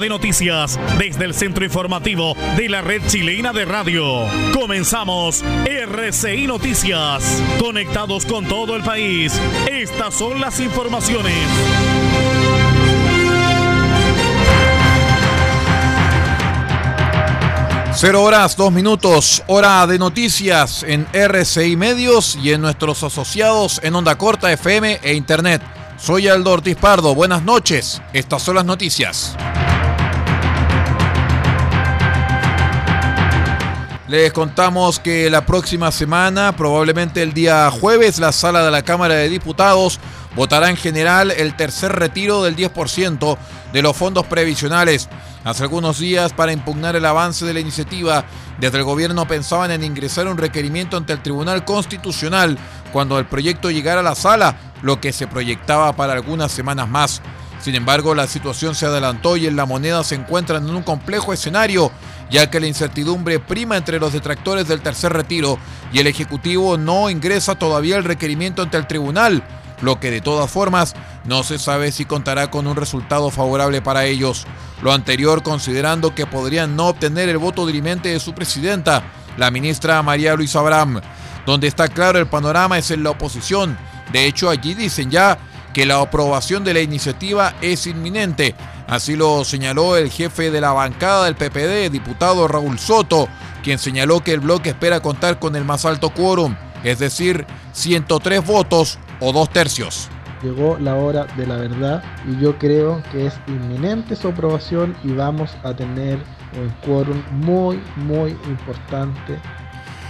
De noticias desde el centro informativo de la red chilena de radio. Comenzamos RCI Noticias. Conectados con todo el país. Estas son las informaciones. Cero horas, dos minutos, hora de noticias en RCI Medios y en nuestros asociados en Onda Corta FM e Internet. Soy Aldo Ortiz Pardo, buenas noches, estas son las noticias. Les contamos que la próxima semana, probablemente el día jueves, la sala de la Cámara de Diputados votará en general el tercer retiro del 10% de los fondos previsionales. Hace algunos días, para impugnar el avance de la iniciativa, desde el gobierno pensaban en ingresar un requerimiento ante el Tribunal Constitucional cuando el proyecto llegara a la sala, lo que se proyectaba para algunas semanas más. Sin embargo, la situación se adelantó y en la moneda se encuentran en un complejo escenario, ya que la incertidumbre prima entre los detractores del tercer retiro y el Ejecutivo no ingresa todavía el requerimiento ante el tribunal, lo que de todas formas no se sabe si contará con un resultado favorable para ellos. Lo anterior considerando que podrían no obtener el voto dirimente de su presidenta, la ministra María Luisa Abraham. Donde está claro el panorama es en la oposición. De hecho, allí dicen ya que la aprobación de la iniciativa es inminente. Así lo señaló el jefe de la bancada del PPD, diputado Raúl Soto, quien señaló que el bloque espera contar con el más alto quórum, es decir, 103 votos o dos tercios. Llegó la hora de la verdad y yo creo que es inminente su aprobación y vamos a tener un quórum muy, muy importante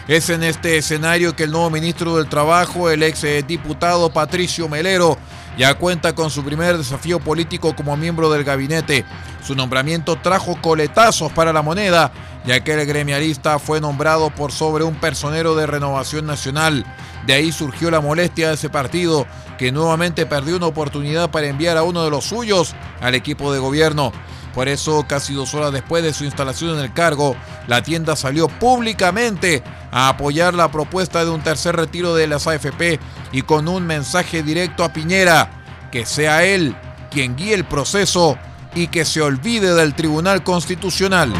es en este escenario que el nuevo ministro del Trabajo, el ex diputado Patricio Melero, ya cuenta con su primer desafío político como miembro del gabinete. Su nombramiento trajo coletazos para la moneda, ya que el gremialista fue nombrado por sobre un personero de Renovación Nacional. De ahí surgió la molestia de ese partido, que nuevamente perdió una oportunidad para enviar a uno de los suyos al equipo de gobierno. Por eso, casi dos horas después de su instalación en el cargo, la tienda salió públicamente a apoyar la propuesta de un tercer retiro de las AFP y con un mensaje directo a Piñera, que sea él quien guíe el proceso y que se olvide del Tribunal Constitucional.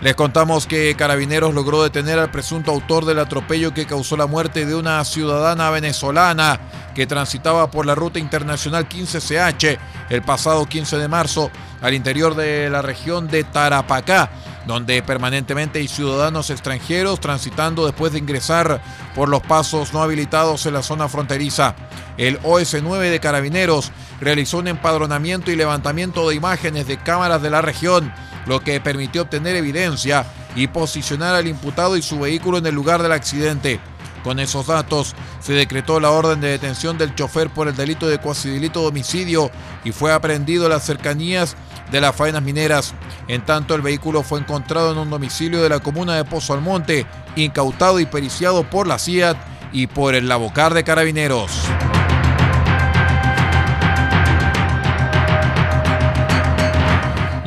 Les contamos que Carabineros logró detener al presunto autor del atropello que causó la muerte de una ciudadana venezolana que transitaba por la ruta internacional 15CH el pasado 15 de marzo al interior de la región de Tarapacá, donde permanentemente hay ciudadanos extranjeros transitando después de ingresar por los pasos no habilitados en la zona fronteriza. El OS9 de Carabineros realizó un empadronamiento y levantamiento de imágenes de cámaras de la región lo que permitió obtener evidencia y posicionar al imputado y su vehículo en el lugar del accidente. Con esos datos se decretó la orden de detención del chofer por el delito de cuasi delito de homicidio y fue aprehendido en las cercanías de las faenas mineras. En tanto, el vehículo fue encontrado en un domicilio de la comuna de Pozo Almonte, incautado y periciado por la CIAT y por el Labocar de Carabineros.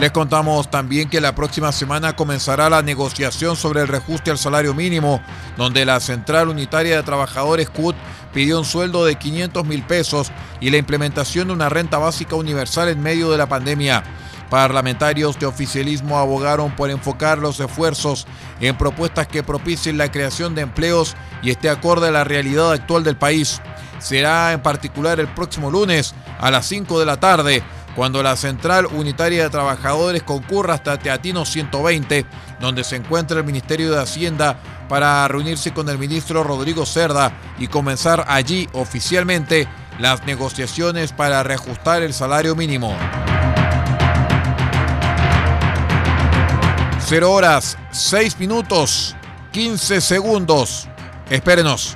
Les contamos también que la próxima semana comenzará la negociación sobre el reajuste al salario mínimo, donde la Central Unitaria de Trabajadores CUT pidió un sueldo de 500 mil pesos y la implementación de una renta básica universal en medio de la pandemia. Parlamentarios de oficialismo abogaron por enfocar los esfuerzos en propuestas que propicien la creación de empleos y esté acorde a la realidad actual del país. Será en particular el próximo lunes a las 5 de la tarde cuando la Central Unitaria de Trabajadores concurra hasta Teatino 120, donde se encuentra el Ministerio de Hacienda para reunirse con el ministro Rodrigo Cerda y comenzar allí oficialmente las negociaciones para reajustar el salario mínimo. 0 horas, 6 minutos, 15 segundos. Espérenos.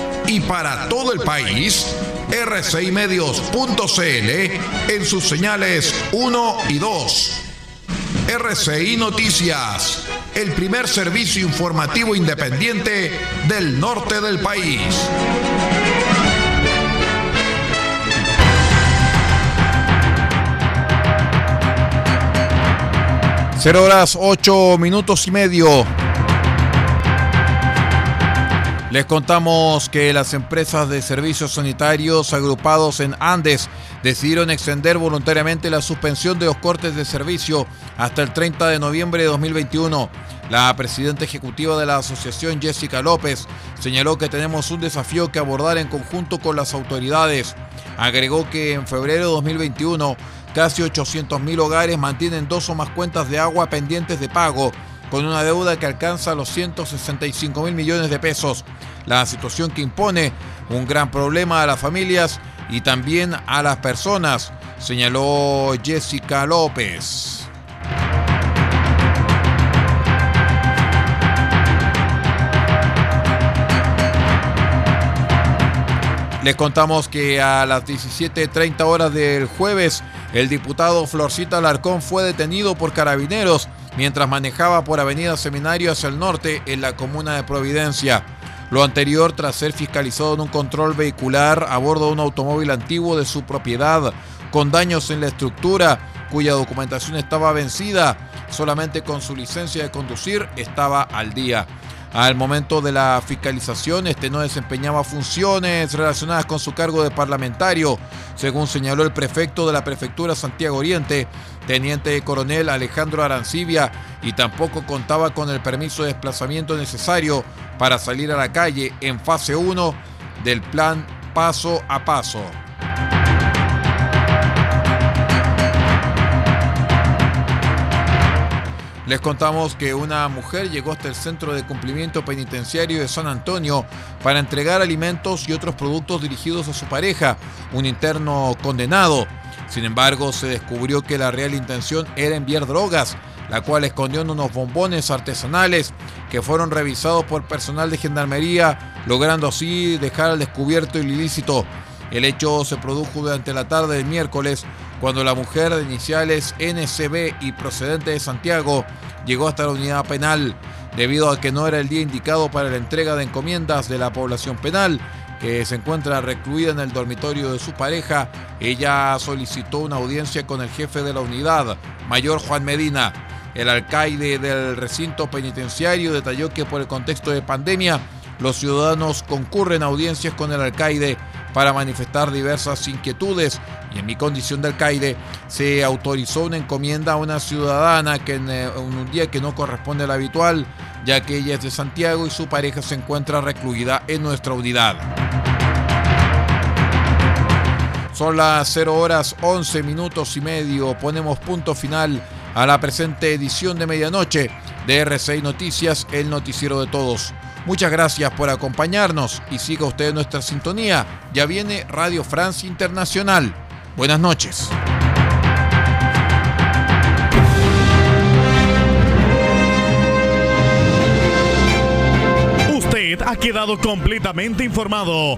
Y para todo el país, rcimedios.cl en sus señales 1 y 2. RCI Noticias, el primer servicio informativo independiente del norte del país. Cero horas ocho minutos y medio. Les contamos que las empresas de servicios sanitarios agrupados en Andes decidieron extender voluntariamente la suspensión de los cortes de servicio hasta el 30 de noviembre de 2021. La presidenta ejecutiva de la asociación, Jessica López, señaló que tenemos un desafío que abordar en conjunto con las autoridades. Agregó que en febrero de 2021 casi 800.000 hogares mantienen dos o más cuentas de agua pendientes de pago con una deuda que alcanza los 165 mil millones de pesos. La situación que impone un gran problema a las familias y también a las personas, señaló Jessica López. Les contamos que a las 17.30 horas del jueves, el diputado Florcita Alarcón fue detenido por carabineros mientras manejaba por Avenida Seminario hacia el norte en la comuna de Providencia. Lo anterior tras ser fiscalizado en un control vehicular a bordo de un automóvil antiguo de su propiedad, con daños en la estructura, cuya documentación estaba vencida, solamente con su licencia de conducir estaba al día. Al momento de la fiscalización, este no desempeñaba funciones relacionadas con su cargo de parlamentario, según señaló el prefecto de la prefectura Santiago Oriente, teniente coronel Alejandro Arancibia, y tampoco contaba con el permiso de desplazamiento necesario para salir a la calle en fase 1 del plan paso a paso. Les contamos que una mujer llegó hasta el Centro de Cumplimiento Penitenciario de San Antonio para entregar alimentos y otros productos dirigidos a su pareja, un interno condenado. Sin embargo, se descubrió que la real intención era enviar drogas, la cual escondió en unos bombones artesanales que fueron revisados por personal de gendarmería, logrando así dejar al descubierto el ilícito. El hecho se produjo durante la tarde del miércoles, cuando la mujer de iniciales NCB y procedente de Santiago llegó hasta la unidad penal, debido a que no era el día indicado para la entrega de encomiendas de la población penal, que se encuentra recluida en el dormitorio de su pareja, ella solicitó una audiencia con el jefe de la unidad, mayor Juan Medina. El alcaide del recinto penitenciario detalló que por el contexto de pandemia, los ciudadanos concurren a audiencias con el alcaide para manifestar diversas inquietudes y en mi condición de alcaide se autorizó una encomienda a una ciudadana que en, eh, un día que no corresponde al habitual, ya que ella es de Santiago y su pareja se encuentra recluida en nuestra unidad. Son las 0 horas 11 minutos y medio. Ponemos punto final a la presente edición de medianoche de RCI Noticias, el noticiero de todos. Muchas gracias por acompañarnos y siga usted nuestra sintonía. Ya viene Radio Francia Internacional. Buenas noches. Usted ha quedado completamente informado,